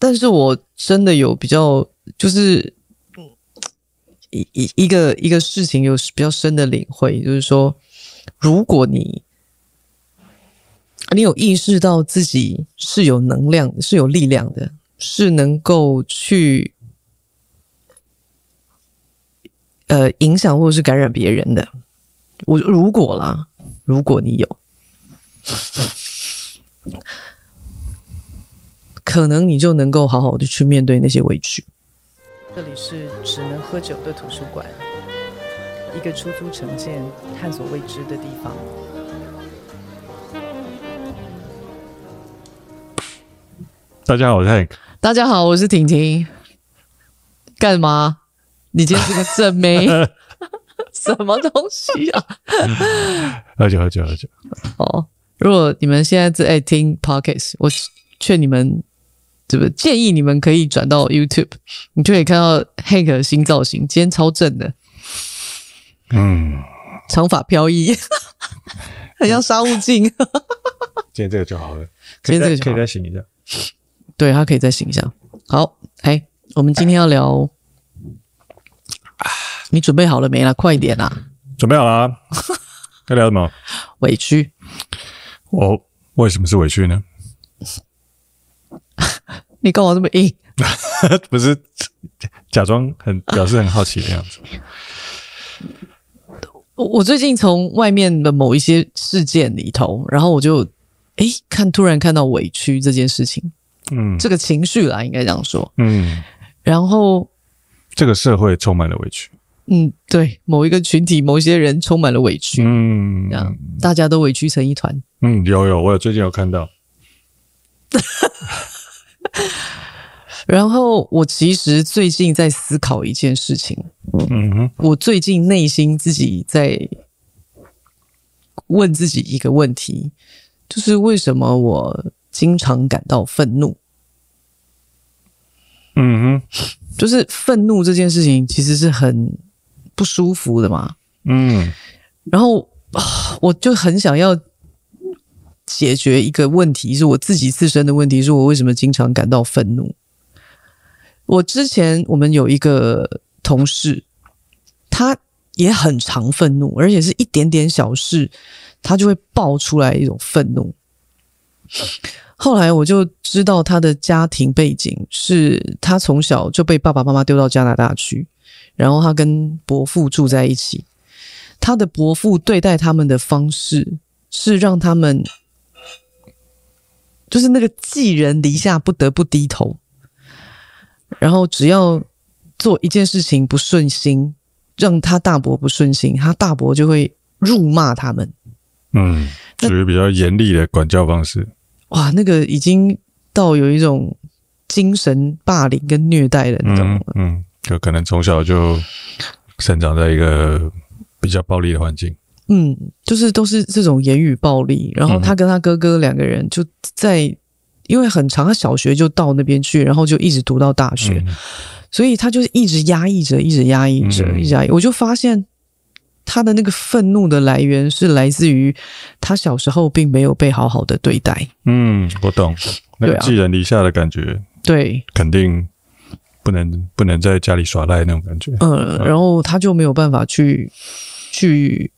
但是我真的有比较，就是一一一个一个事情有比较深的领会，就是说，如果你你有意识到自己是有能量、是有力量的，是能够去呃影响或者是感染别人的，我如果啦，如果你有。可能你就能够好好的去面对那些委屈。这里是只能喝酒的图书馆，一个出租城建、探索未知的地方。大家好，我是 Hank。大家好，我是婷婷。干嘛？你今天是个正妹？什么东西啊？喝酒，喝酒，喝酒。哦，如果你们现在在听 Podcast，我劝你们。是不是建议你们可以转到 YouTube，你就可以看到 Hank 的新造型，今天超正的，嗯，长发飘逸，很像沙悟净。今天这个就好了，今天这个可以再醒一下，对，他可以再醒一下。好，哎，我们今天要聊，你准备好了没啦？快一点啦！准备好了，要聊什么？委屈。我为什么是委屈呢？你干嘛这么硬？不是假装很表示很好奇的样子。我我最近从外面的某一些事件里头，然后我就哎看突然看到委屈这件事情，嗯，这个情绪啦，应该这样说，嗯，然后这个社会充满了委屈，嗯，对，某一个群体、某一些人充满了委屈，嗯，这样大家都委屈成一团，嗯，有有，我有最近有看到。然后我其实最近在思考一件事情，嗯哼，我最近内心自己在问自己一个问题，就是为什么我经常感到愤怒？嗯哼，就是愤怒这件事情其实是很不舒服的嘛，嗯，然后我就很想要。解决一个问题，是我自己自身的问题，是我为什么经常感到愤怒。我之前我们有一个同事，他也很常愤怒，而且是一点点小事，他就会爆出来一种愤怒。后来我就知道他的家庭背景是他从小就被爸爸妈妈丢到加拿大去，然后他跟伯父住在一起，他的伯父对待他们的方式是让他们。就是那个寄人篱下，不得不低头。然后只要做一件事情不顺心，让他大伯不顺心，他大伯就会辱骂他们。嗯，属于比较严厉的管教方式。哇，那个已经到有一种精神霸凌跟虐待的那种了。嗯，就可能从小就生长在一个比较暴力的环境。嗯，就是都是这种言语暴力，然后他跟他哥哥两个人就在，因为很长，他小学就到那边去，然后就一直读到大学，嗯、所以他就是一直压抑着，一直压抑着，一直压抑。我就发现他的那个愤怒的来源是来自于他小时候并没有被好好的对待。嗯，我懂，那个寄人篱下的感觉，对，肯定不能不能在家里耍赖那种感觉。嗯，然后他就没有办法去去。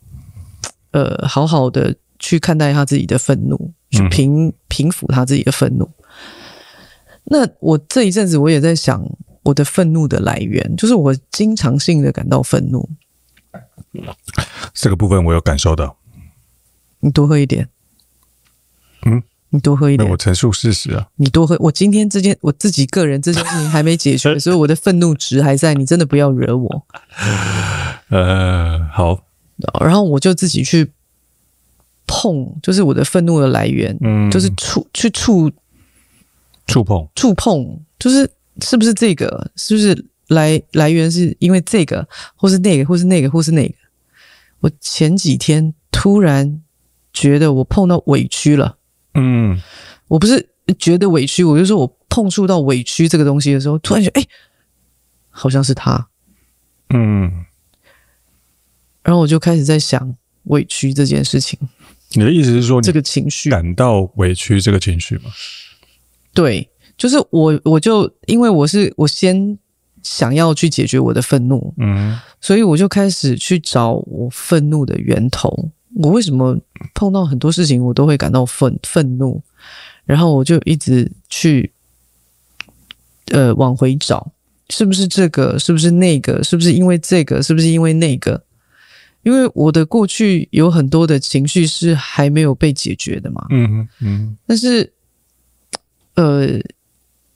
呃，好好的去看待他自己的愤怒，去平平抚他自己的愤怒。那我这一阵子我也在想，我的愤怒的来源，就是我经常性的感到愤怒。这个部分我有感受到。你多喝一点。嗯，你多喝一点。那我陈述事实啊。你多喝。我今天这件我自己个人这件事情还没解决，所以我的愤怒值还在。你真的不要惹我。呃，好。然后我就自己去碰，就是我的愤怒的来源，嗯，就是触去触触碰触碰，就是是不是这个？是不是来来源是因为这个，或是那个，或是那个，或是那个？我前几天突然觉得我碰到委屈了，嗯，我不是觉得委屈，我就说我碰触到委屈这个东西的时候，突然觉得哎，好像是他，嗯。然后我就开始在想委屈这件事情。你的意思是说，这个情绪感到委屈这个情绪吗？对，就是我我就因为我是我先想要去解决我的愤怒，嗯，所以我就开始去找我愤怒的源头。我为什么碰到很多事情我都会感到愤愤怒？然后我就一直去呃往回找，是不是这个？是不是那个？是不是因为这个？是不是因为那个？因为我的过去有很多的情绪是还没有被解决的嘛，嗯嗯嗯，但是呃，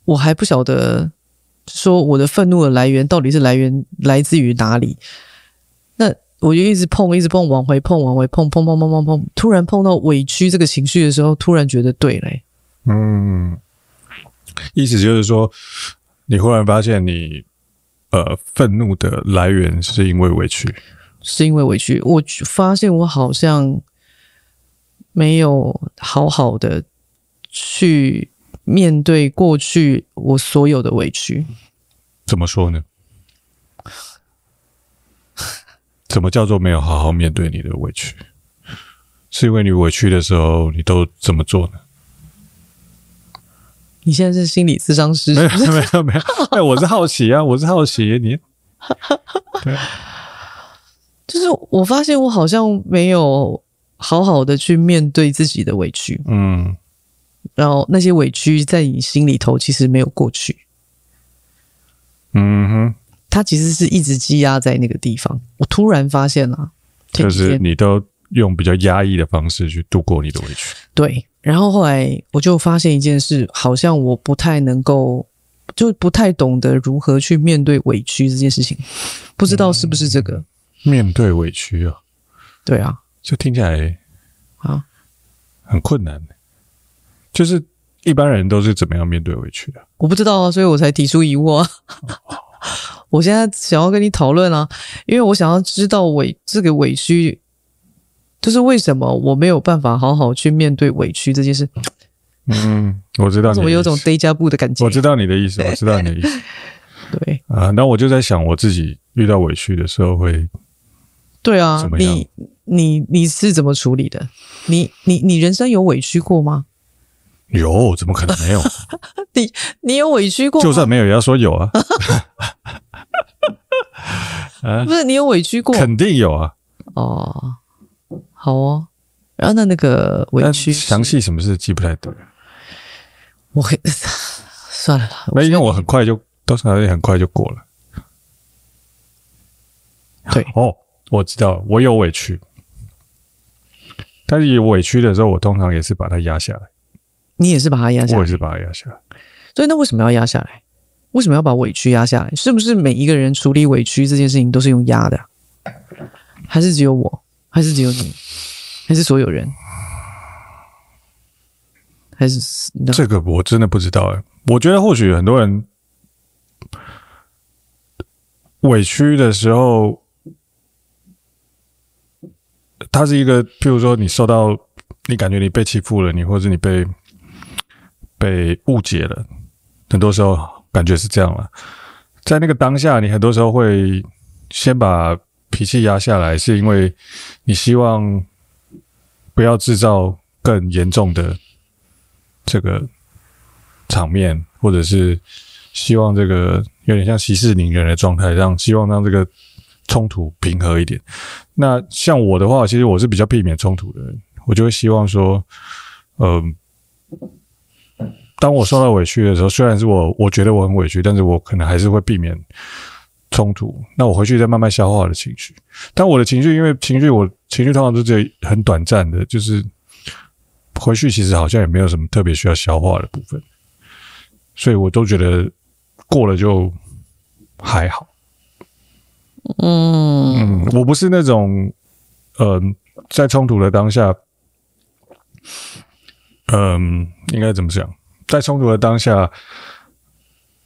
我还不晓得说我的愤怒的来源到底是来源来自于哪里。那我就一直碰，一直碰，往回碰，往回碰，碰碰碰碰碰，突然碰到委屈这个情绪的时候，突然觉得对嘞。嗯，意思就是说，你忽然发现你呃愤怒的来源是因为委屈。是因为委屈，我发现我好像没有好好的去面对过去我所有的委屈。怎么说呢？怎么叫做没有好好面对你的委屈？是因为你委屈的时候，你都怎么做呢？你现在是心理咨商师？没有没有没有，哎，我是好奇啊，我是好奇你。对。就是我发现我好像没有好好的去面对自己的委屈，嗯，然后那些委屈在你心里头其实没有过去，嗯哼，它其实是一直积压在那个地方。我突然发现了，就是你都用比较压抑的方式去度过你的委屈，对。然后后来我就发现一件事，好像我不太能够，就不太懂得如何去面对委屈这件事情，不知道是不是这个。面对委屈啊，对啊，就听起来啊很困难。就是一般人都是怎么样面对委屈的？我不知道啊，所以我才提出疑惑啊。我现在想要跟你讨论啊，因为我想要知道委这个委屈，就是为什么我没有办法好好去面对委屈这件事。嗯，我知道你，怎么有种 déjà vu 的感觉？我知道你的意思，我知道你的意思。对啊，那我就在想，我自己遇到委屈的时候会。对啊，你你你是怎么处理的？你你你人生有委屈过吗？有，怎么可能没有？你你有委屈过？就算没有，也要说有啊。不是你有委屈过？肯定有啊。哦，好哦。然后那那个委屈，详细什么事记不太得。我 算了啦，没，因为我很快就，都是很快就过了。对哦。我知道我有委屈，但是有委屈的时候，我通常也是把它压下来。你也是把它压下来，我也是把它压下来。所以那为什么要压下来？为什么要把委屈压下来？是不是每一个人处理委屈这件事情都是用压的？还是只有我？还是只有你？还是所有人？还是这个我真的不知道哎。我觉得或许很多人委屈的时候。他是一个，譬如说，你受到，你感觉你被欺负了，你或者你被被误解了，很多时候感觉是这样了。在那个当下，你很多时候会先把脾气压下来，是因为你希望不要制造更严重的这个场面，或者是希望这个有点像息事宁人的状态，让希望让这个。冲突平和一点。那像我的话，其实我是比较避免冲突的，我就会希望说，嗯、呃，当我受到委屈的时候，虽然是我我觉得我很委屈，但是我可能还是会避免冲突。那我回去再慢慢消化我的情绪。但我的情绪，因为情绪，我情绪通常都是很短暂的，就是回去其实好像也没有什么特别需要消化的部分，所以我都觉得过了就还好。嗯嗯，我不是那种，嗯、呃，在冲突的当下，嗯、呃，应该怎么讲？在冲突的当下，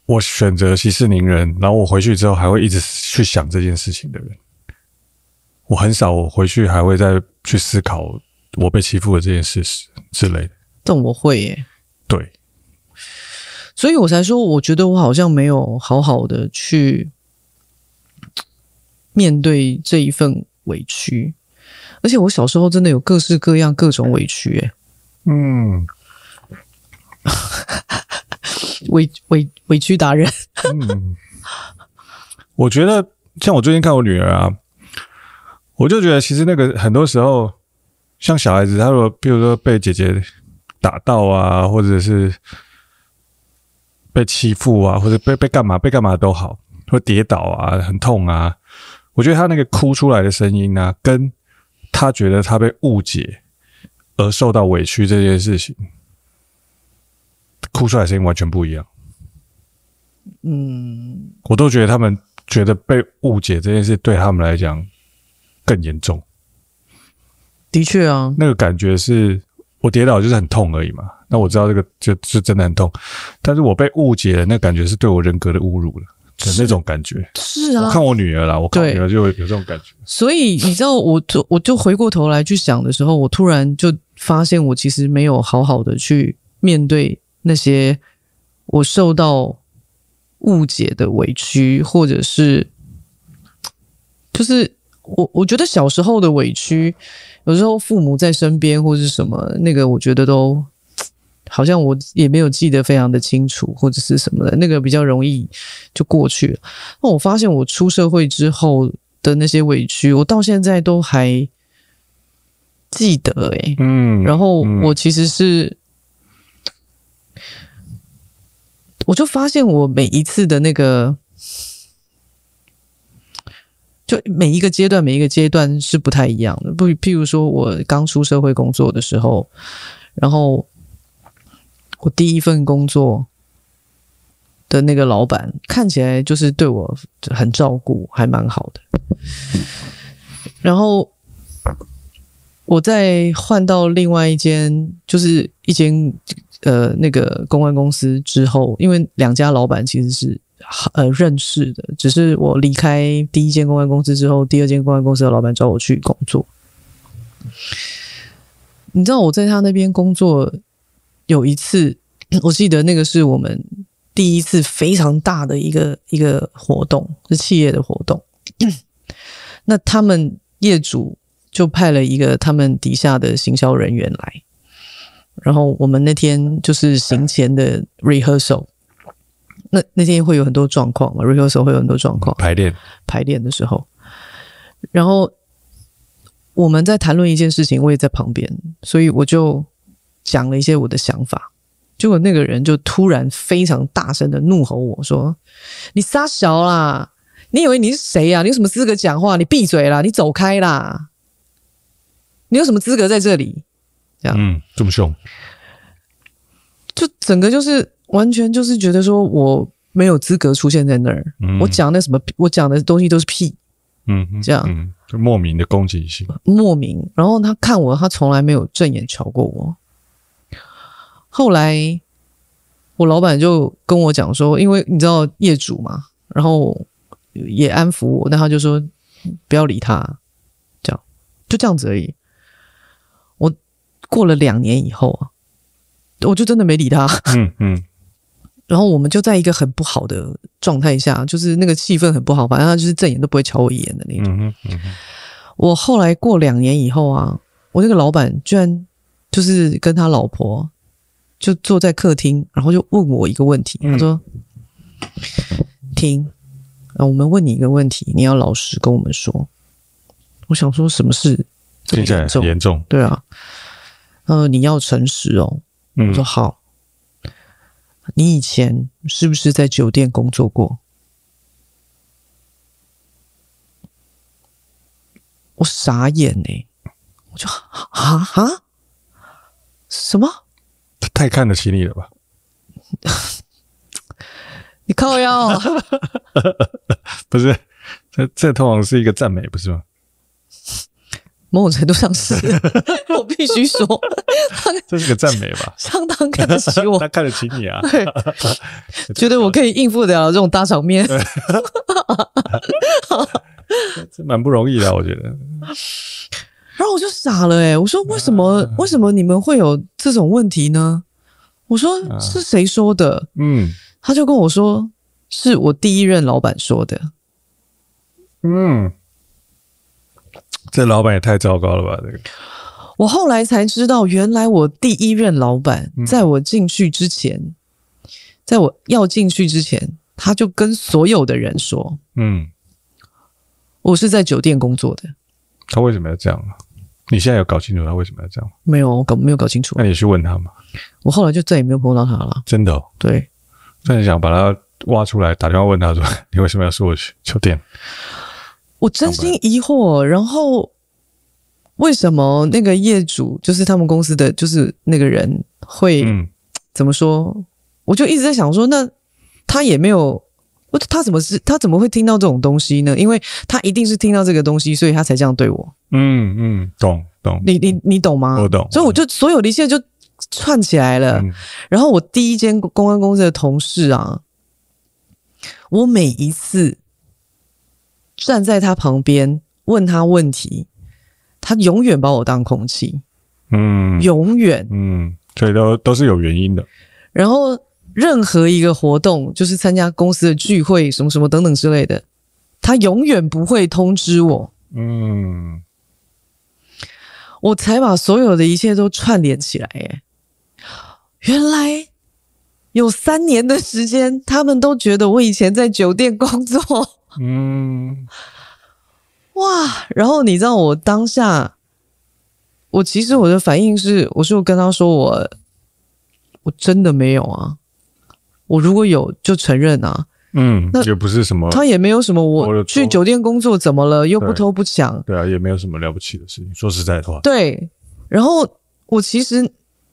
我选择息事宁人，然后我回去之后还会一直去想这件事情的人，我很少，我回去还会再去思考我被欺负的这件事实之类的。但我会耶，对，所以我才说，我觉得我好像没有好好的去。面对这一份委屈，而且我小时候真的有各式各样各种委屈，欸，嗯，委委委屈达人。嗯，我觉得像我最近看我女儿啊，我就觉得其实那个很多时候，像小孩子，他如果，比如说被姐姐打到啊，或者是被欺负啊，或者被被干嘛被干嘛都好，会跌倒啊，很痛啊。我觉得他那个哭出来的声音啊，跟他觉得他被误解而受到委屈这件事情，哭出来的声音完全不一样。嗯，我都觉得他们觉得被误解这件事对他们来讲更严重。的确啊，那个感觉是我跌倒就是很痛而已嘛。那我知道这个就就真的很痛，但是我被误解了，那感觉是对我人格的侮辱了。的那种感觉是啊，我看我女儿啦，我看我女儿就会有这种感觉。所以你知道，我就我就回过头来去想的时候，我突然就发现，我其实没有好好的去面对那些我受到误解的委屈，或者是就是我我觉得小时候的委屈，有时候父母在身边或是什么，那个我觉得都。好像我也没有记得非常的清楚，或者是什么的，那个比较容易就过去了。那我发现我出社会之后的那些委屈，我到现在都还记得诶、欸、嗯，然后我其实是，我就发现我每一次的那个，就每一个阶段，每一个阶段是不太一样的。不，譬如说我刚出社会工作的时候，然后。我第一份工作的那个老板看起来就是对我很照顾，还蛮好的。然后我再换到另外一间，就是一间呃那个公关公司之后，因为两家老板其实是呃认识的，只是我离开第一间公关公司之后，第二间公关公司的老板找我去工作。你知道我在他那边工作。有一次，我记得那个是我们第一次非常大的一个一个活动，是企业的活动。那他们业主就派了一个他们底下的行销人员来，然后我们那天就是行前的 rehearsal。那那天会有很多状况嘛，rehearsal 会有很多状况，排练排练的时候，然后我们在谈论一件事情，我也在旁边，所以我就。讲了一些我的想法，结果那个人就突然非常大声的怒吼我说：“你撒小啦！你以为你是谁呀？你有什么资格讲话？你闭嘴啦！你走开啦！你有什么资格在这里？”这样，嗯，这么凶，就整个就是完全就是觉得说我没有资格出现在那儿。嗯，我讲那什么，我讲的东西都是屁。嗯，这样，嗯，就莫名的攻击性，莫名。然后他看我，他从来没有正眼瞧过我。后来，我老板就跟我讲说，因为你知道业主嘛，然后也安抚我，但他就说不要理他，这样就这样子而已。我过了两年以后啊，我就真的没理他。嗯嗯。然后我们就在一个很不好的状态下，就是那个气氛很不好，反正他就是正眼都不会瞧我一眼的那种。嗯嗯。我后来过两年以后啊，我那个老板居然就是跟他老婆。就坐在客厅，然后就问我一个问题。他说：“嗯、听，啊，我们问你一个问题，你要老实跟我们说。”我想说，什么事这么严重？对啊，呃，你要诚实哦。我说好。你以前是不是在酒店工作过？我傻眼呢，我就啊啊，什么？太看得起你了吧？你靠腰？不是，这这通常是一个赞美，不是吗？某种程度上是，我必须说，这是个赞美吧？相当看得起我，他看得起你啊？觉得我可以应付得了这种大场面，这蛮不容易的，我觉得。然后我就傻了，哎，我说为什么为什么你们会有这种问题呢？我说是谁说的？嗯，他就跟我说是我第一任老板说的。嗯，这老板也太糟糕了吧？这个，我后来才知道，原来我第一任老板在我进去之前，在我要进去之前，他就跟所有的人说：“嗯，我是在酒店工作的。”他为什么要这样？你现在有搞清楚他为什么要这样吗？没有，我搞没有搞清楚。那你去问他嘛。我后来就再也没有碰到他了。真的？哦？对。那你想把他挖出来，打电话问他说：“你为什么要说我去酒店？”我真心疑惑。然后为什么那个业主，就是他们公司的，就是那个人会、嗯、怎么说？我就一直在想说，那他也没有。我他怎么是？他怎么会听到这种东西呢？因为他一定是听到这个东西，所以他才这样对我。嗯嗯，懂懂。你你你懂吗？我懂。所以我就所有的一切就串起来了。嗯、然后我第一间公关公司的同事啊，我每一次站在他旁边问他问题，他永远把我当空气。嗯，永远。嗯，所以都都是有原因的。然后。任何一个活动，就是参加公司的聚会，什么什么等等之类的，他永远不会通知我。嗯，我才把所有的一切都串联起来。耶，原来有三年的时间，他们都觉得我以前在酒店工作。嗯，哇！然后你知道我当下，我其实我的反应是，我是跟他说我，我真的没有啊。我如果有就承认啊，嗯，那也不是什么，他也没有什么。我去酒店工作怎么了？又不偷不抢，对，啊，也没有什么了不起的事情。说实在的话，对。然后我其实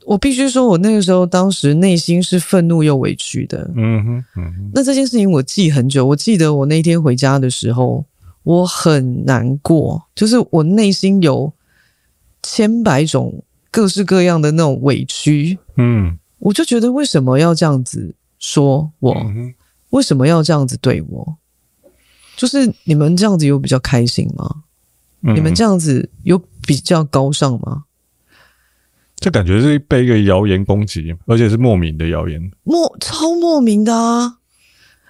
我必须说，我那个时候当时内心是愤怒又委屈的。嗯哼，嗯哼。那这件事情我记很久。我记得我那天回家的时候，我很难过，就是我内心有千百种各式各样的那种委屈。嗯，我就觉得为什么要这样子？说我为什么要这样子对我？就是你们这样子有比较开心吗？你们这样子有比较高尚吗？这感觉是被一个谣言攻击，而且是莫名的谣言，莫超莫名的啊，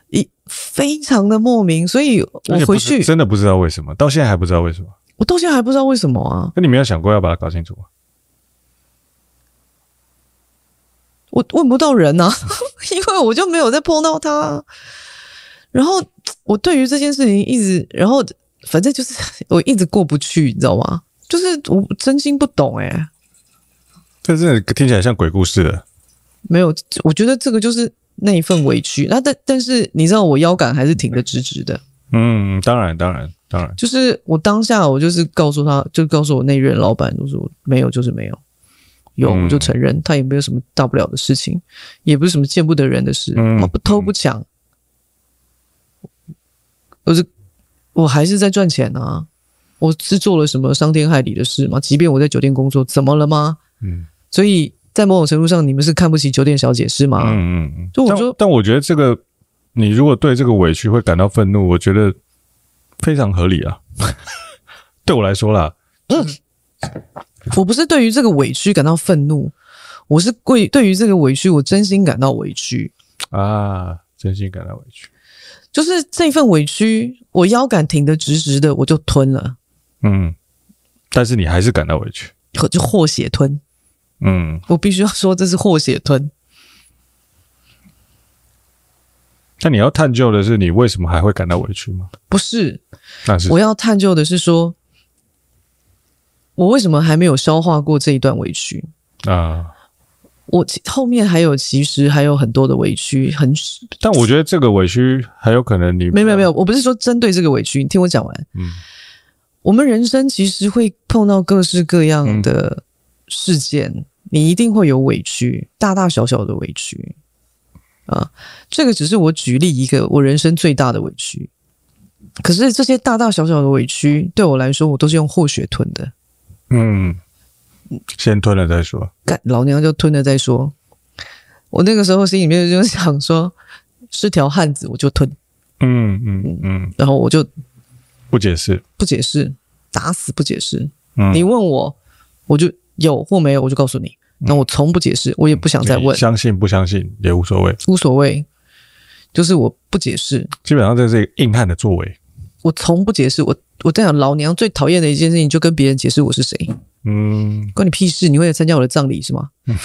一非常的莫名，所以我回去真的不知道为什么，到现在还不知道为什么，我到现在还不知道为什么啊？那你没有想过要把它搞清楚吗？我问不到人啊，因为我就没有再碰到他。然后我对于这件事情一直，然后反正就是 我一直过不去，你知道吗？就是我真心不懂哎、欸。这真的听起来像鬼故事的。没有，我觉得这个就是那一份委屈。那但但是你知道，我腰杆还是挺得直直的。嗯，当然，当然，当然。就是我当下，我就是告诉他，就告诉我那任老板，就说没有，就是没有。有我就承认，嗯、他也没有什么大不了的事情，也不是什么见不得人的事，我、不偷不抢，我是我还是在赚钱啊！我是做了什么伤天害理的事吗？即便我在酒店工作，怎么了吗？嗯，所以在某种程度上，你们是看不起酒店小姐是吗？嗯嗯嗯。就我说但，但我觉得这个，你如果对这个委屈会感到愤怒，我觉得非常合理啊。对我来说啦，嗯。我不是对于这个委屈感到愤怒，我是对对于这个委屈，我真心感到委屈啊，真心感到委屈，就是这份委屈，我腰杆挺得直直的，我就吞了。嗯，但是你还是感到委屈，就祸血吞。嗯，我必须要说这是祸血吞。那你要探究的是，你为什么还会感到委屈吗？不是，但是我要探究的是说。我为什么还没有消化过这一段委屈啊？我后面还有，其实还有很多的委屈，很。但我觉得这个委屈很有可能你没有没有没有，我不是说针对这个委屈，你听我讲完。嗯，我们人生其实会碰到各式各样的事件，嗯、你一定会有委屈，大大小小的委屈啊。这个只是我举例一个我人生最大的委屈，可是这些大大小小的委屈对我来说，我都是用和血吞的。嗯，先吞了再说。干，老娘就吞了再说。我那个时候心里面就想说，是条汉子，我就吞。嗯嗯嗯，然后我就不解释，不解释，打死不解释。嗯，你问我，我就有或没有，我就告诉你。那我从不解释，我也不想再问。相信不相信也无所谓，无所谓，就是我不解释。基本上这是一个硬汉的作为。我从不解释，我我在想，老娘最讨厌的一件事情，就跟别人解释我是谁。嗯，关你屁事！你会来参加我的葬礼是吗？嗯，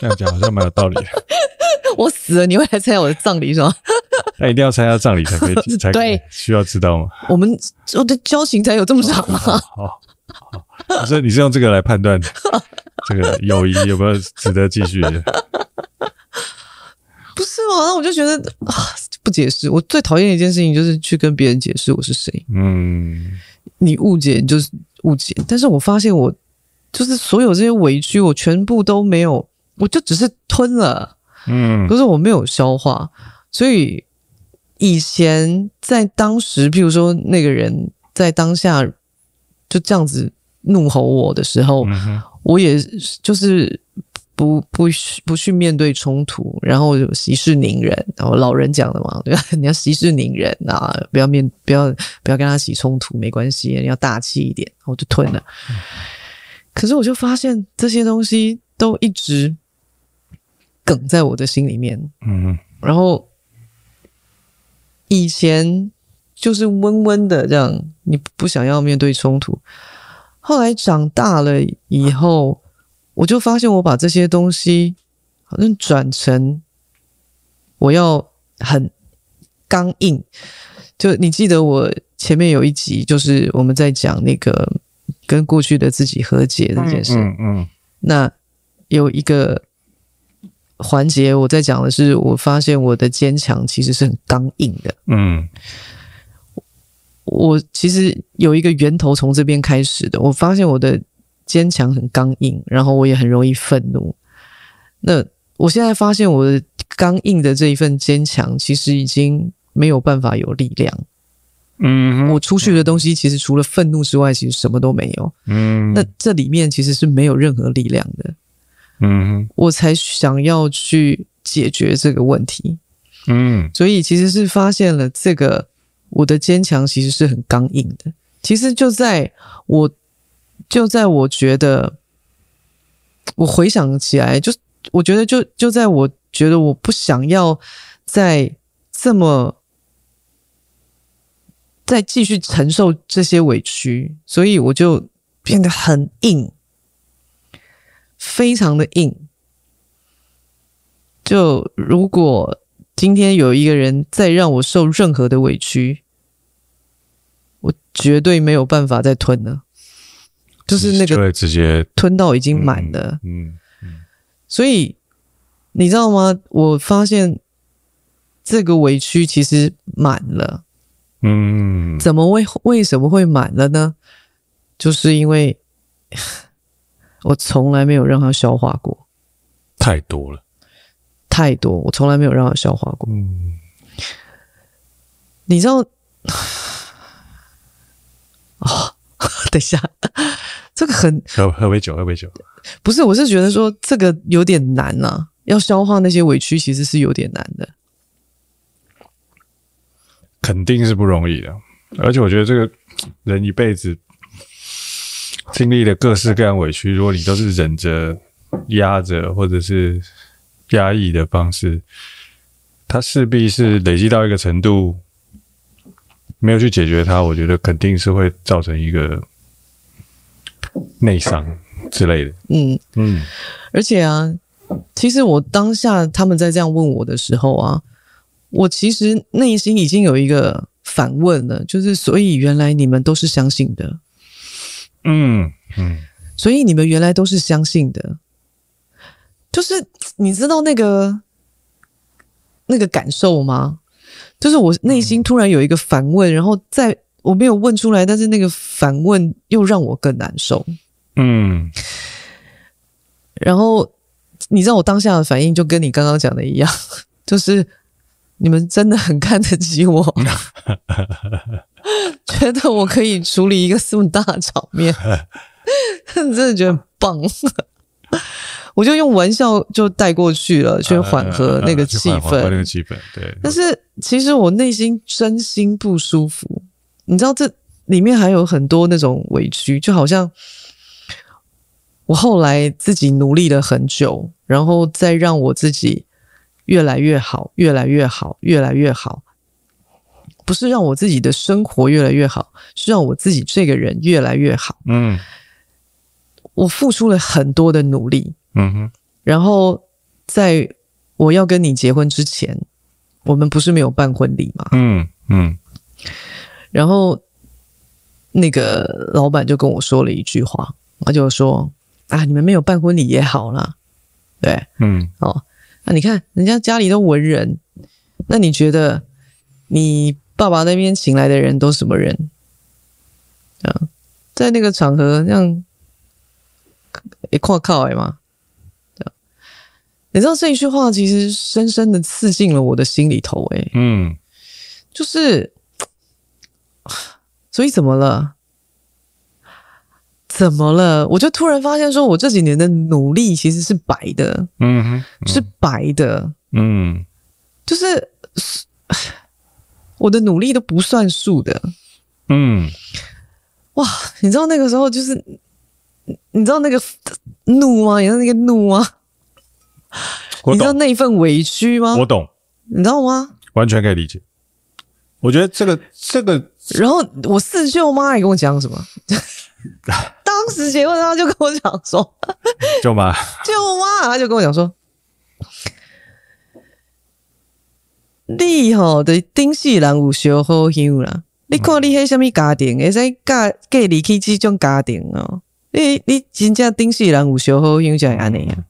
这样讲好像蛮有道理。我死了，你会来参加我的葬礼是吗？那一定要参加葬礼才可以，才对，需要知道吗？我们我的交情才有这么长吗？好，好，所以你是用这个来判断 这个友谊有没有值得继续的？不是吗？那我就觉得啊，不解释。我最讨厌的一件事情就是去跟别人解释我是谁。嗯，你误解就是误解，但是我发现我就是所有这些委屈，我全部都没有，我就只是吞了。嗯，可是我没有消化，所以以前在当时，譬如说那个人在当下就这样子怒吼我的时候，嗯、我也就是。不不不去面对冲突，然后就息事宁人，然后老人讲的嘛，对吧？你要息事宁人啊，不要面，不要不要跟他起冲突，没关系，你要大气一点，我就吞了。可是我就发现这些东西都一直梗在我的心里面，嗯，然后以前就是温温的这样，你不想要面对冲突，后来长大了以后。我就发现，我把这些东西好像转成我要很刚硬。就你记得我前面有一集，就是我们在讲那个跟过去的自己和解这件事。嗯嗯。那有一个环节，我在讲的是，我发现我的坚强其实是很刚硬的。嗯。我其实有一个源头从这边开始的。我发现我的。坚强很刚硬，然后我也很容易愤怒。那我现在发现，我的刚硬的这一份坚强，其实已经没有办法有力量。嗯，我出去的东西，其实除了愤怒之外，其实什么都没有。嗯，那这里面其实是没有任何力量的。嗯，我才想要去解决这个问题。嗯，所以其实是发现了这个，我的坚强其实是很刚硬的。其实就在我。就在我觉得，我回想起来，就我觉得就，就在我觉得我不想要再这么再继续承受这些委屈，所以我就变得很硬，非常的硬。就如果今天有一个人再让我受任何的委屈，我绝对没有办法再吞了。就是那个直接吞到已经满了，嗯，嗯，所以你知道吗？我发现这个委屈其实满了，嗯，怎么为为什么会满了呢？就是因为 我从来没有让它消化过，太多了，太多，我从来没有让它消化过，嗯，你知道？哦？等一下，这个很喝喝杯酒，喝杯酒。不是，我是觉得说这个有点难呐、啊，要消化那些委屈，其实是有点难的。肯定是不容易的，而且我觉得这个人一辈子经历了各式各样委屈，如果你都是忍着、压着，或者是压抑的方式，它势必是累积到一个程度。没有去解决它，我觉得肯定是会造成一个 内伤之类的。嗯嗯，而且啊，其实我当下他们在这样问我的时候啊，我其实内心已经有一个反问了，就是所以原来你们都是相信的。嗯嗯，所以你们原来都是相信的，就是你知道那个那个感受吗？就是我内心突然有一个反问，然后在我没有问出来，但是那个反问又让我更难受。嗯，然后你知道我当下的反应就跟你刚刚讲的一样，就是你们真的很看得起我，觉得我可以处理一个这么大的场面，真的觉得很棒。我就用玩笑就带过去了，去缓和那个气氛。那个气氛，对。但是其实我内心真心不舒服，你知道，这里面还有很多那种委屈，就好像我后来自己努力了很久，然后再让我自己越来越好，越来越好，越来越好。不是让我自己的生活越来越好，是让我自己这个人越来越好。嗯，我付出了很多的努力。嗯哼，然后在我要跟你结婚之前，我们不是没有办婚礼吗？嗯嗯。然后那个老板就跟我说了一句话，他就说：“啊，你们没有办婚礼也好啦。”对，嗯，哦，那你看人家家里都文人，那你觉得你爸爸那边请来的人都什么人？啊，在那个场合这样一块靠哎嘛，你知道这一句话其实深深的刺进了我的心里头哎，嗯，就是，所以怎么了？怎么了？我就突然发现，说我这几年的努力其实是白的，嗯是白的，嗯，就是我的努力都不算数的，嗯，哇，你知道那个时候就是，你知道那个怒吗？你知道那个怒吗？你知道那一份委屈吗？我懂，你知道吗？完全可以理解。我觉得这个这个，然后我四舅妈也跟我讲什么？当时结婚，他就跟我讲说：“舅妈，舅妈，他就跟我讲说，你吼的顶世人有烧好香啦。你看你迄什么家庭，会使嫁嫁离去这种家庭哦。你你真正顶世人有烧好香，才会安尼啊。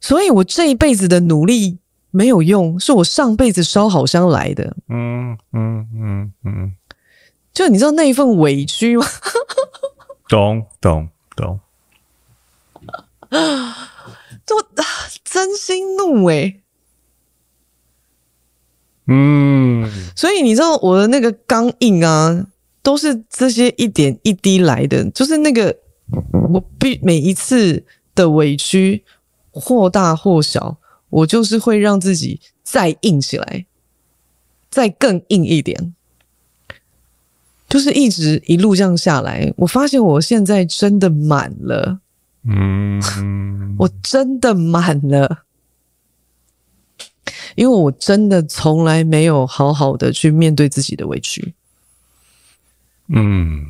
所以我这一辈子的努力没有用，是我上辈子烧好香来的。嗯嗯嗯嗯，就你知道那一份委屈吗？”懂懂懂，就 真心怒诶。嗯，所以你知道我的那个刚硬啊，都是这些一点一滴来的，就是那个我必每一次的委屈或大或小，我就是会让自己再硬起来，再更硬一点。就是一直一路这样下来，我发现我现在真的满了，嗯，我真的满了，因为我真的从来没有好好的去面对自己的委屈，嗯，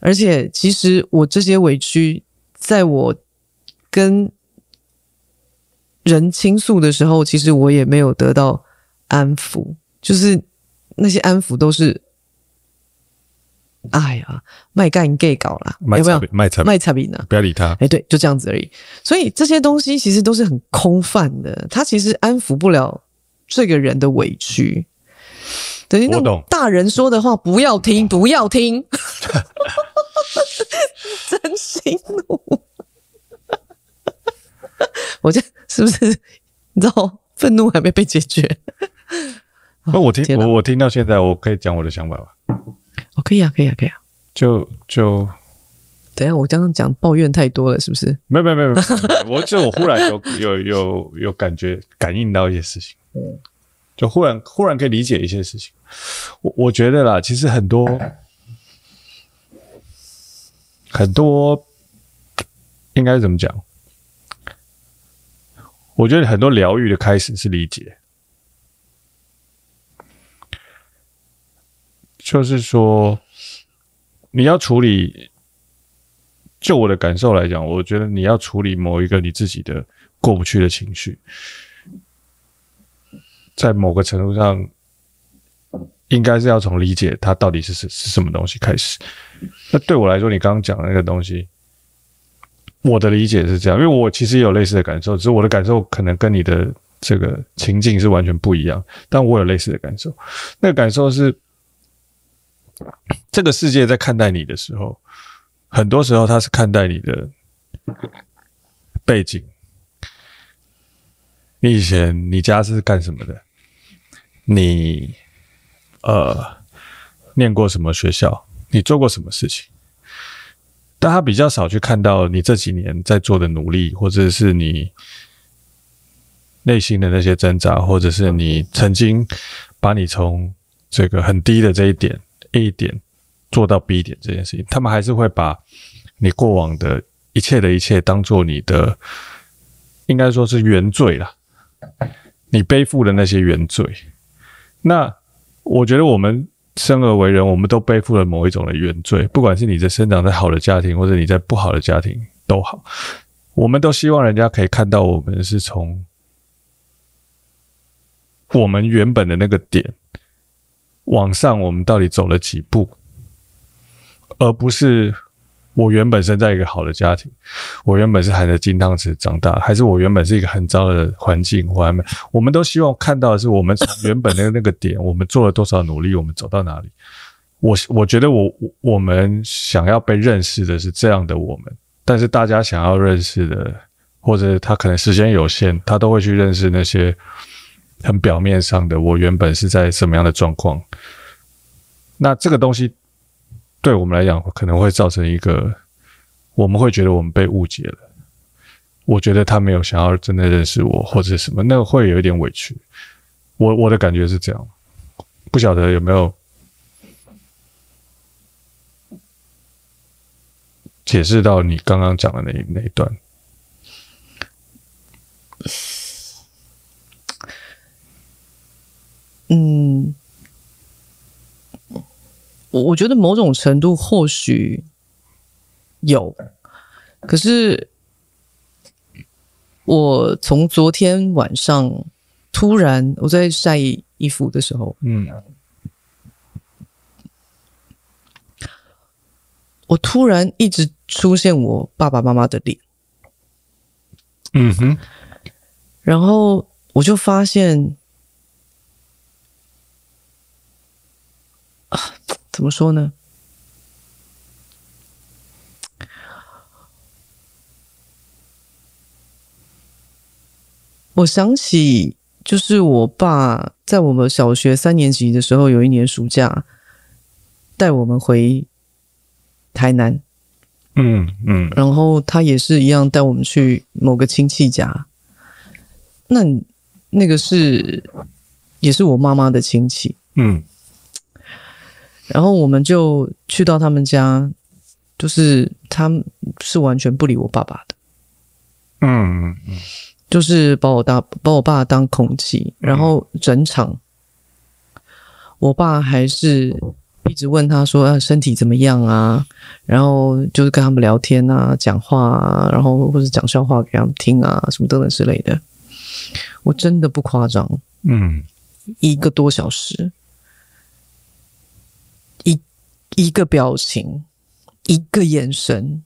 而且其实我这些委屈，在我跟人倾诉的时候，其实我也没有得到安抚，就是那些安抚都是。哎呀，卖干 gay 搞啦，有没有卖产卖产品呢？不要理他。哎，对，就这样子而已。所以这些东西其实都是很空泛的，它其实安抚不了这个人的委屈。等于那种大人说的话，不要听，不要听。真心怒，我这是不是你知道愤怒还没被解决？那我听 我我听到现在，我可以讲我的想法吧。哦，可以啊，可以啊，可以啊。就就，等下，我刚刚讲抱怨太多了，是不是？没有，没有，没有。我就我忽然有有有有感觉，感应到一些事情。嗯，就忽然忽然可以理解一些事情。我我觉得啦，其实很多很多，应该怎么讲？我觉得很多疗愈的开始是理解。就是说，你要处理，就我的感受来讲，我觉得你要处理某一个你自己的过不去的情绪，在某个程度上，应该是要从理解它到底是是是什么东西开始。那对我来说，你刚刚讲的那个东西，我的理解是这样，因为我其实也有类似的感受，只是我的感受可能跟你的这个情境是完全不一样，但我有类似的感受，那个感受是。这个世界在看待你的时候，很多时候他是看待你的背景。你以前你家是干什么的？你呃念过什么学校？你做过什么事情？但他比较少去看到你这几年在做的努力，或者是你内心的那些挣扎，或者是你曾经把你从这个很低的这一点。A 点做到 B 点这件事情，他们还是会把你过往的一切的一切当做你的，应该说是原罪啦。你背负的那些原罪，那我觉得我们生而为人，我们都背负了某一种的原罪，不管是你在生长在好的家庭，或者你在不好的家庭都好，我们都希望人家可以看到我们是从我们原本的那个点往上，我们到底走了几步，而不是我原本生在一个好的家庭，我原本是含着金汤匙长大，还是我原本是一个很糟的环境？我还没，我们都希望看到的是我们从原本的那个点，我们做了多少努力，我们走到哪里。我我觉得我我们想要被认识的是这样的我们，但是大家想要认识的，或者他可能时间有限，他都会去认识那些很表面上的我原本是在什么样的状况。那这个东西对我们来讲可能会造成一个，我们会觉得我们被误解了。我觉得他没有想要真的认识我，或者什么，那个会有一点委屈。我我的感觉是这样，不晓得有没有。解释到你刚刚讲的那那一段，嗯，我我觉得某种程度或许有，可是我从昨天晚上突然我在晒衣服的时候，嗯。我突然一直出现我爸爸妈妈的脸，嗯哼，然后我就发现，啊，怎么说呢？我想起，就是我爸在我们小学三年级的时候，有一年暑假带我们回。台南，嗯嗯，然后他也是一样带我们去某个亲戚家，那那个是也是我妈妈的亲戚，嗯，然后我们就去到他们家，就是他是完全不理我爸爸的，嗯嗯嗯，就是把我当把我爸当空气，然后整场我爸还是。一直问他说：“啊，身体怎么样啊？”然后就是跟他们聊天啊，讲话啊，然后或者讲笑话给他们听啊，什么等等之类的。我真的不夸张，嗯，一个多小时，一一个表情，一个眼神，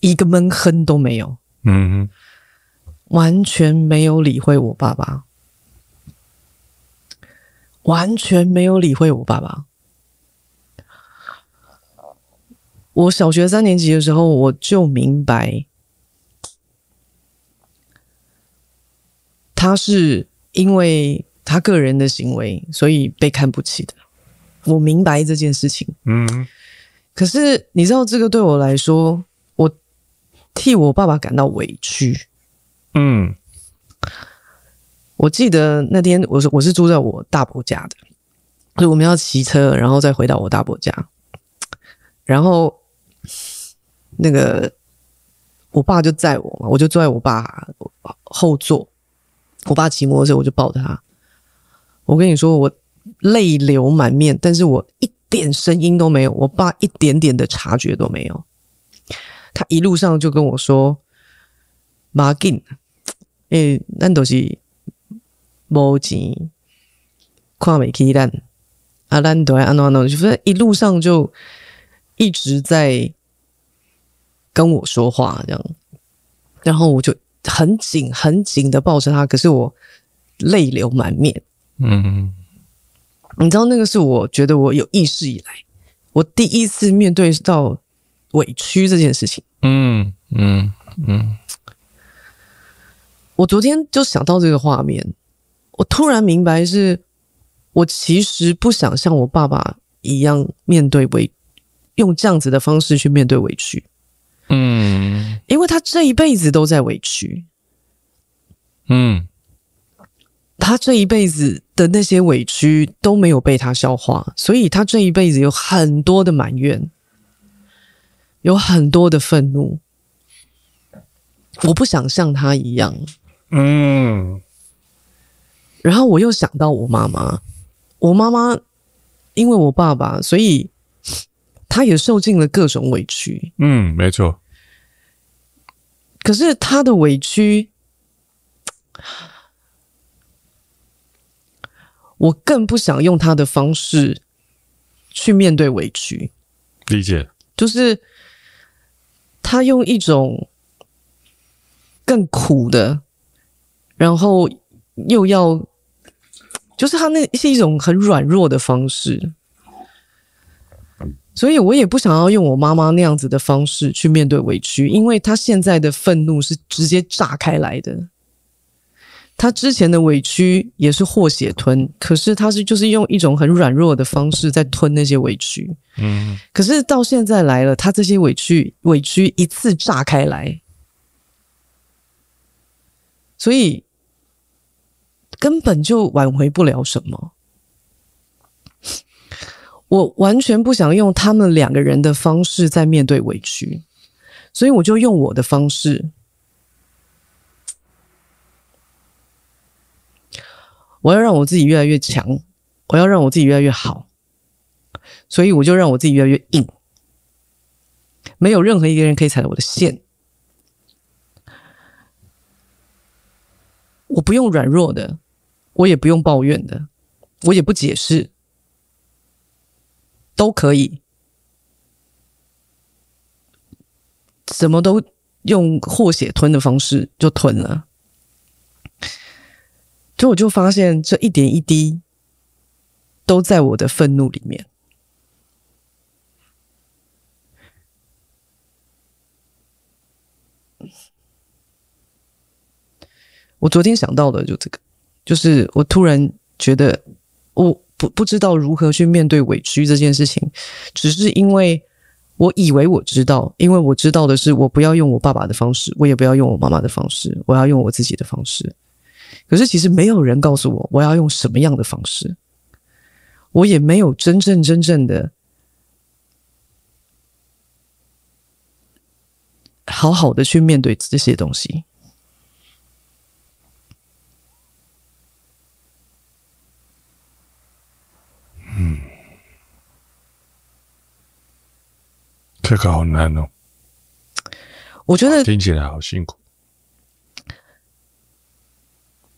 一个闷哼都没有，嗯，完全没有理会我爸爸，完全没有理会我爸爸。我小学三年级的时候，我就明白，他是因为他个人的行为，所以被看不起的。我明白这件事情，嗯。可是你知道，这个对我来说，我替我爸爸感到委屈。嗯。我记得那天，我是我是住在我大伯家的，所以我们要骑车，然后再回到我大伯家，然后。那个，我爸就载我嘛，我就坐在我爸后座。我爸骑摩托车，我就抱着他。我跟你说，我泪流满面，但是我一点声音都没有，我爸一点点的察觉都没有。他一路上就跟我说：“马进，诶，咱都是无钱，看不起咱，啊，咱都要安怎安怎，就是一路上就一直在。”跟我说话这样，然后我就很紧很紧的抱着他，可是我泪流满面。嗯，你知道那个是我觉得我有意识以来，我第一次面对到委屈这件事情。嗯嗯嗯，我昨天就想到这个画面，我突然明白是，我其实不想像我爸爸一样面对委，用这样子的方式去面对委屈。嗯，因为他这一辈子都在委屈，嗯，他这一辈子的那些委屈都没有被他消化，所以他这一辈子有很多的埋怨，有很多的愤怒。我不想像他一样，嗯，然后我又想到我妈妈，我妈妈因为我爸爸，所以。他也受尽了各种委屈，嗯，没错。可是他的委屈，我更不想用他的方式去面对委屈。理解，就是他用一种更苦的，然后又要，就是他那是一种很软弱的方式。所以我也不想要用我妈妈那样子的方式去面对委屈，因为她现在的愤怒是直接炸开来的。她之前的委屈也是祸血吞，可是他是就是用一种很软弱的方式在吞那些委屈。嗯，可是到现在来了，他这些委屈委屈一次炸开来，所以根本就挽回不了什么。我完全不想用他们两个人的方式在面对委屈，所以我就用我的方式。我要让我自己越来越强，我要让我自己越来越好，所以我就让我自己越来越硬。没有任何一个人可以踩到我的线，我不用软弱的，我也不用抱怨的，我也不解释。都可以，什么都用和血吞的方式就吞了，所以我就发现这一点一滴都在我的愤怒里面。我昨天想到的就这个，就是我突然觉得我。不不知道如何去面对委屈这件事情，只是因为我以为我知道，因为我知道的是，我不要用我爸爸的方式，我也不要用我妈妈的方式，我要用我自己的方式。可是其实没有人告诉我我要用什么样的方式，我也没有真正真正的好好的去面对这些东西。嗯，这个好难哦。我觉得听起来好辛苦。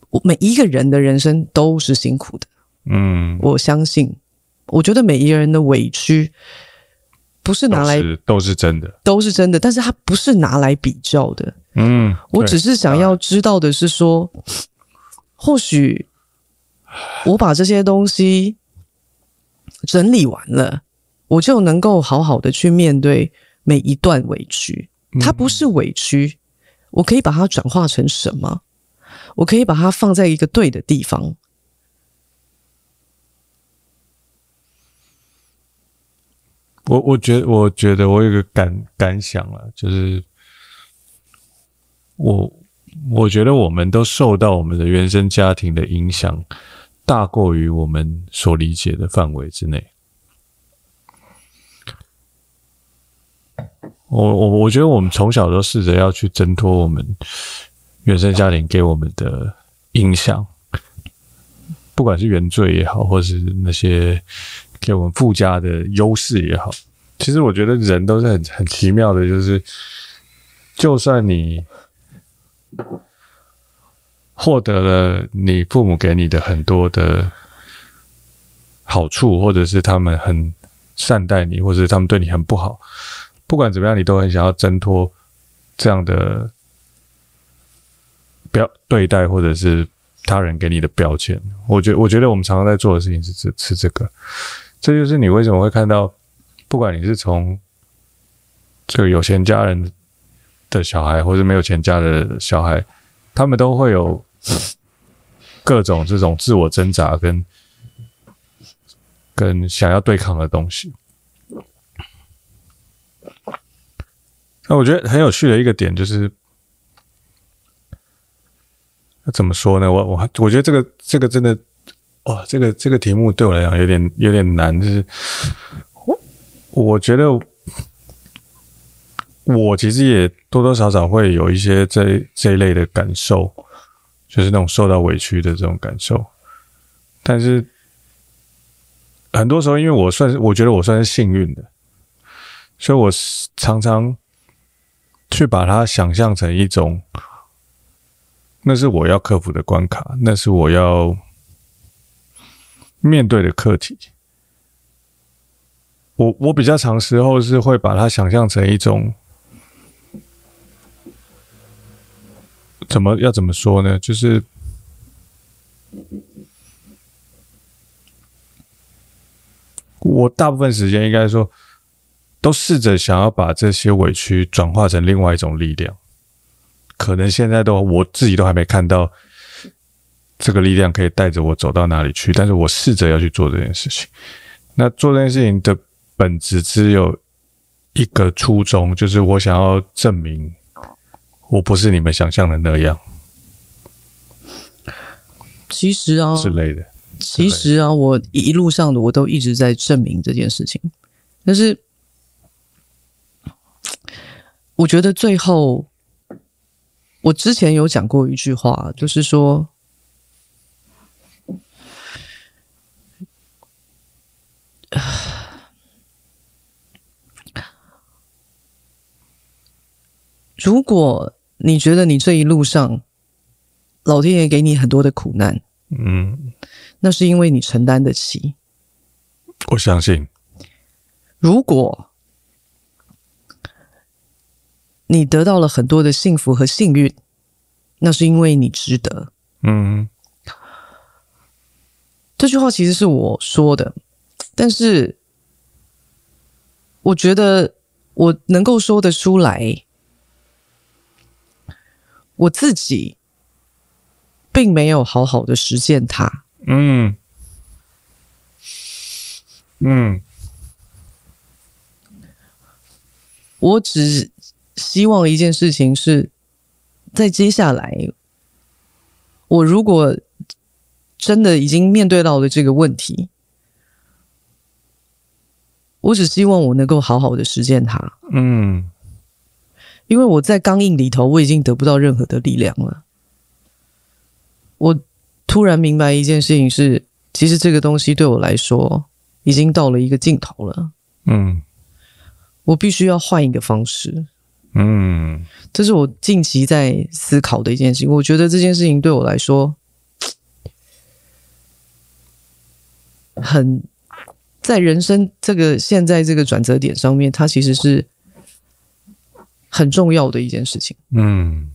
我每一个人的人生都是辛苦的。嗯，我相信。我觉得每一个人的委屈不是拿来都是，都是真的，都是真的，但是它不是拿来比较的。嗯，我只是想要知道的是说，或许我把这些东西。整理完了，我就能够好好的去面对每一段委屈。它不是委屈，我可以把它转化成什么？我可以把它放在一个对的地方。我我觉得，我觉得我有个感感想了，就是我我觉得我们都受到我们的原生家庭的影响。大过于我们所理解的范围之内。我我我觉得我们从小都试着要去挣脱我们原生家庭给我们的影响，不管是原罪也好，或是那些给我们附加的优势也好。其实我觉得人都是很很奇妙的，就是就算你。获得了你父母给你的很多的好处，或者是他们很善待你，或者是他们对你很不好，不管怎么样，你都很想要挣脱这样的标对待，或者是他人给你的标签。我觉我觉得我们常常在做的事情是这是这个，这就是你为什么会看到，不管你是从这个有钱家人的小孩，或者没有钱家的小孩，他们都会有。各种这种自我挣扎跟跟想要对抗的东西。那我觉得很有趣的一个点就是，那怎么说呢？我我我觉得这个这个真的，哇，这个这个题目对我来讲有点有点难。就是我我觉得我其实也多多少少会有一些这这一类的感受。就是那种受到委屈的这种感受，但是很多时候，因为我算是我觉得我算是幸运的，所以我常常去把它想象成一种，那是我要克服的关卡，那是我要面对的课题。我我比较长时候是会把它想象成一种，怎么要怎么说呢？就是我大部分时间应该说，都试着想要把这些委屈转化成另外一种力量。可能现在都我自己都还没看到这个力量可以带着我走到哪里去，但是我试着要去做这件事情。那做这件事情的。本质只有一个初衷，就是我想要证明我不是你们想象的那样。其实啊，之类的。其实啊，我一路上的我都一直在证明这件事情，但是我觉得最后，我之前有讲过一句话，就是说。如果你觉得你这一路上，老天爷给你很多的苦难，嗯，那是因为你承担得起。我相信。如果你得到了很多的幸福和幸运，那是因为你值得。嗯，这句话其实是我说的，但是我觉得我能够说得出来。我自己并没有好好的实践它。嗯嗯，我只希望一件事情是，在接下来，我如果真的已经面对到了这个问题，我只希望我能够好好的实践它。嗯。因为我在刚硬里头，我已经得不到任何的力量了。我突然明白一件事情是，其实这个东西对我来说已经到了一个尽头了。嗯，我必须要换一个方式。嗯，这是我近期在思考的一件事情。我觉得这件事情对我来说，很在人生这个现在这个转折点上面，它其实是。很重要的一件事情。嗯，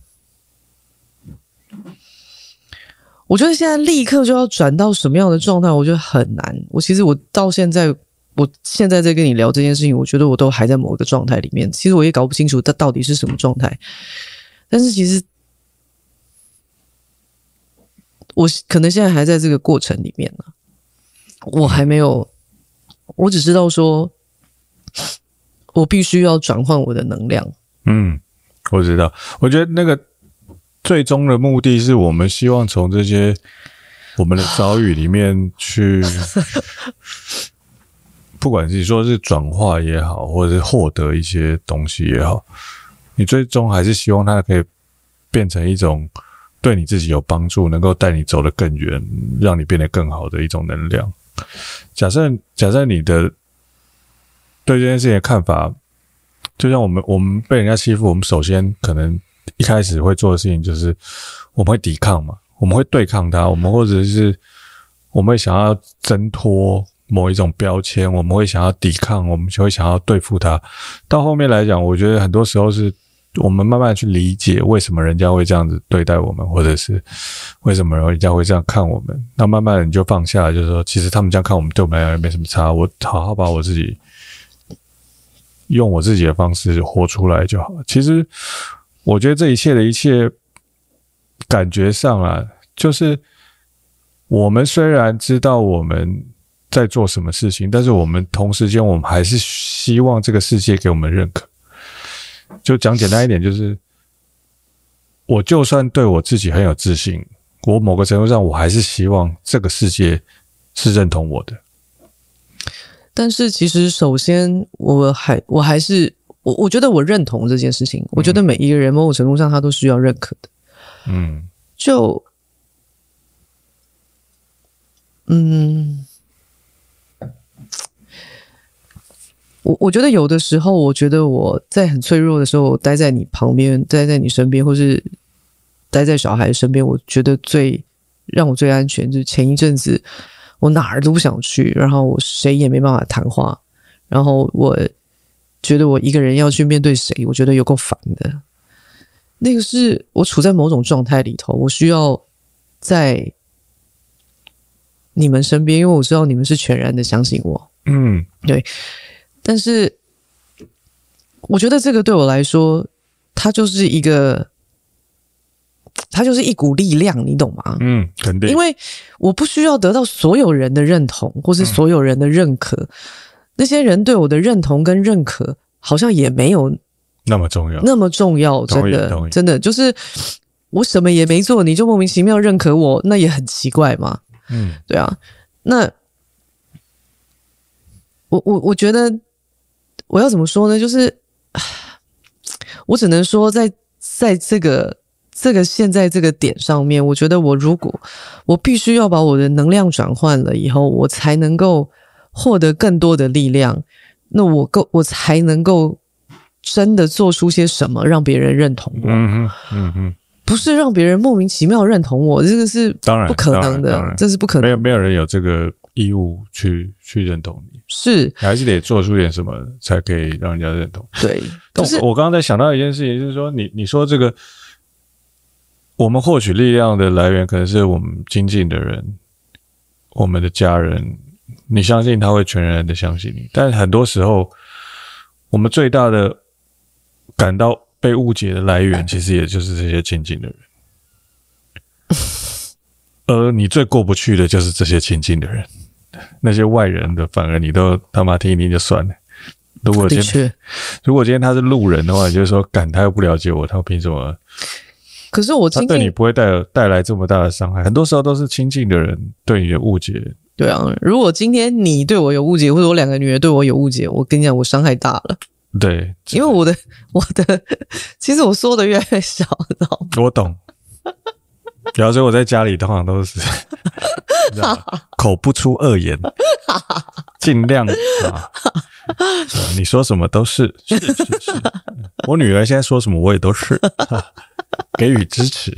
我觉得现在立刻就要转到什么样的状态，我觉得很难。我其实我到现在，我现在在跟你聊这件事情，我觉得我都还在某一个状态里面。其实我也搞不清楚它到底是什么状态。但是其实我可能现在还在这个过程里面呢，我还没有，我只知道说，我必须要转换我的能量。嗯，我知道。我觉得那个最终的目的是我们希望从这些我们的遭遇里面去，不管是说是转化也好，或者是获得一些东西也好，你最终还是希望它可以变成一种对你自己有帮助，能够带你走得更远，让你变得更好的一种能量。假设假设你的对这件事情的看法。就像我们，我们被人家欺负，我们首先可能一开始会做的事情就是我们会抵抗嘛，我们会对抗他，我们或者是我们会想要挣脱某一种标签，我们会想要抵抗，我们就会想要对付他。到后面来讲，我觉得很多时候是我们慢慢去理解为什么人家会这样子对待我们，或者是为什么人家会这样看我们。那慢慢你就放下，就是说，其实他们这样看我们，对我们来讲也没什么差。我好好把我自己。用我自己的方式活出来就好。其实，我觉得这一切的一切，感觉上啊，就是我们虽然知道我们在做什么事情，但是我们同时间，我们还是希望这个世界给我们认可。就讲简单一点，就是我就算对我自己很有自信，我某个程度上，我还是希望这个世界是认同我的。但是，其实首先，我还我还是我，我觉得我认同这件事情。我觉得每一个人某种程度上，他都需要认可的。嗯，就嗯，我我觉得有的时候，我觉得我在很脆弱的时候，我待在你旁边，待在你身边，或是待在小孩身边，我觉得最让我最安全。就是前一阵子。我哪儿都不想去，然后我谁也没办法谈话，然后我觉得我一个人要去面对谁，我觉得有够烦的。那个是我处在某种状态里头，我需要在你们身边，因为我知道你们是全然的相信我。嗯，对。但是我觉得这个对我来说，它就是一个，它就是一股力量，你懂吗？嗯，肯定。因为我不需要得到所有人的认同，或是所有人的认可。嗯、那些人对我的认同跟认可，好像也没有。那么重要，那么重要，真的，真的就是我什么也没做，你就莫名其妙认可我，那也很奇怪嘛。嗯，对啊。那我我我觉得我要怎么说呢？就是 我只能说在，在在这个这个现在这个点上面，我觉得我如果我必须要把我的能量转换了以后，我才能够获得更多的力量。那我够，我才能够。真的做出些什么让别人认同我？嗯哼，嗯哼，不是让别人莫名其妙认同我，这个是当然不可能的，这是不可能。没有没有人有这个义务去去认同你，是你还是得做出点什么才可以让人家认同。对，但是我刚刚在想到一件事情，就是说你你说这个，我们获取力量的来源可能是我们亲近的人，我们的家人，你相信他会全然的相信你，但很多时候我们最大的。感到被误解的来源，其实也就是这些亲近的人，而你最过不去的就是这些亲近的人，那些外人的，反而你都他妈听一听就算了。如果今天，如果今天他是路人的话，你就说，敢他又不了解我，他凭什么？可是我他对你不会带带来这么大的伤害。很多时候都是亲近的人对你的误解。对啊，如果今天你对我有误解，或者我两个女儿对我有误解，我跟你讲，我伤害大了。对，因为我的我的，其实我说的越来越小，知道吗？我懂。然后所以我在家里通常都是 口不出恶言，尽量啊，你说什么都是。是是是。我女儿现在说什么我也都是。给予支持。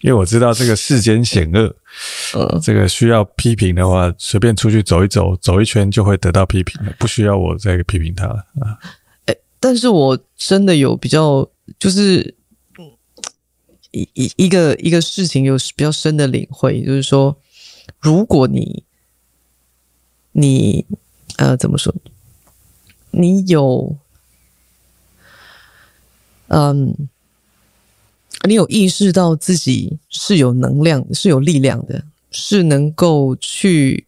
因为我知道这个世间险恶，呃，这个需要批评的话，随便出去走一走，走一圈就会得到批评，不需要我再批评她了啊。诶，但是我真的有比较，就是一一一个一个事情有比较深的领会，就是说，如果你你呃怎么说，你有嗯。你有意识到自己是有能量、是有力量的，是能够去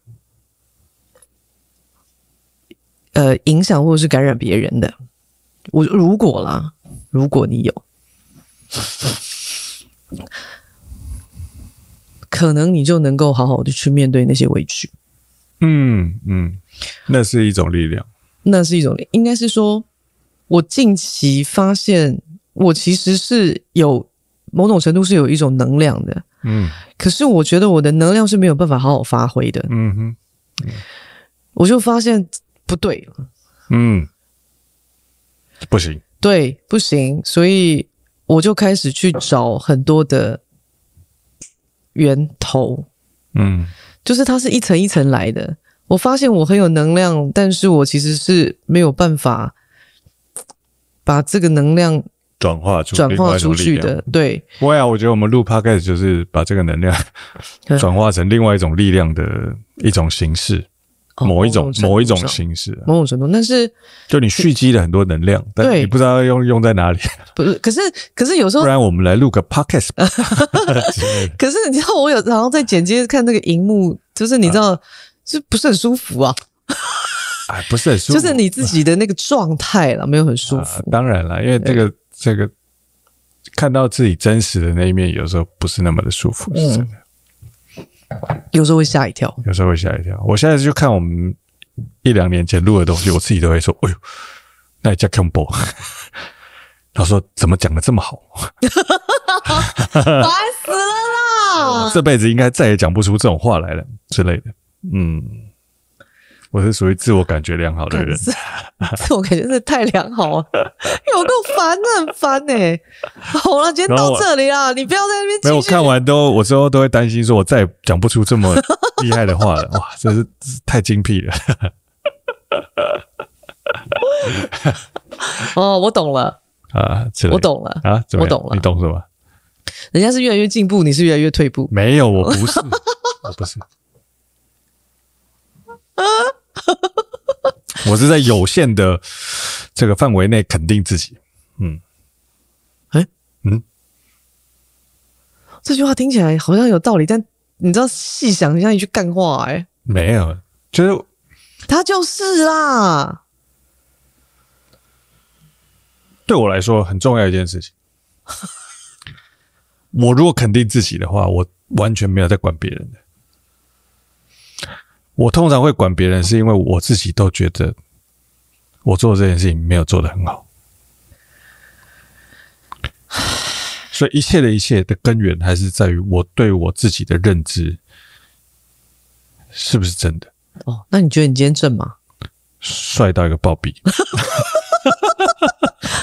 呃影响或者是感染别人的。我如果啦，如果你有，可能你就能够好好的去面对那些委屈。嗯嗯，那是一种力量，那是一种，应该是说，我近期发现，我其实是有。某种程度是有一种能量的，嗯，可是我觉得我的能量是没有办法好好发挥的，嗯哼，嗯，我就发现不对了，嗯，不行，对，不行，所以我就开始去找很多的源头，嗯，就是它是一层一层来的。我发现我很有能量，但是我其实是没有办法把这个能量。转化出转化出去的，对。不会啊，我觉得我们录 podcast 就是把这个能量 转化成另外一种力量的一种形式，哦、某一种某，某一种形式、啊，某种程度。但是，就你蓄积了很多能量，但你不知道要用用在哪里。不是，可是可是有时候，不然我们来录个 podcast。可是你知道，我有然后在剪接看那个荧幕，就是你知道，啊、就不是很舒服啊。哎，不是很舒服，就是你自己的那个状态了，没有很舒服。啊、当然了，因为这个。这个看到自己真实的那一面，有时候不是那么的舒服，是真的。有时候会吓一跳，有时候会吓一跳。我现在就看我们一两年前录的东西，我自己都会说：“哎呦，那也叫 combo。”他说：“怎么讲的这么好？” 烦死了啦！这辈子应该再也讲不出这种话来了之类的。嗯，我是属于自我感觉良好的人，自 我感觉真的太良好了，有够烦的，很烦呢、欸。好了，今天到这里啦，你不要在那边。没有，我看完都，我之后都会担心，说我再也讲不出这么厉害的话了。哇，真是太精辟了。哦，我懂了啊，我懂了啊，我懂了，你懂什么？人家是越来越进步，你是越来越退步。没有，我不是，我不是。啊。我是在有限的这个范围内肯定自己，嗯，哎、欸，嗯，这句话听起来好像有道理，但你知道细想一下一句干话、欸，哎，没有，就是他就是啦。对我来说很重要一件事情，我如果肯定自己的话，我完全没有在管别人的。我通常会管别人，是因为我自己都觉得我做这件事情没有做得很好，所以一切的一切的根源还是在于我对我自己的认知是不是真的？哦，那你觉得你今天正吗？帅到一个暴毙！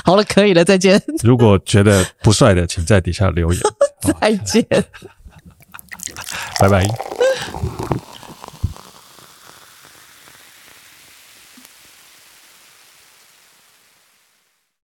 好了，可以了，再见。如果觉得不帅的，请在底下留言。再见，拜拜。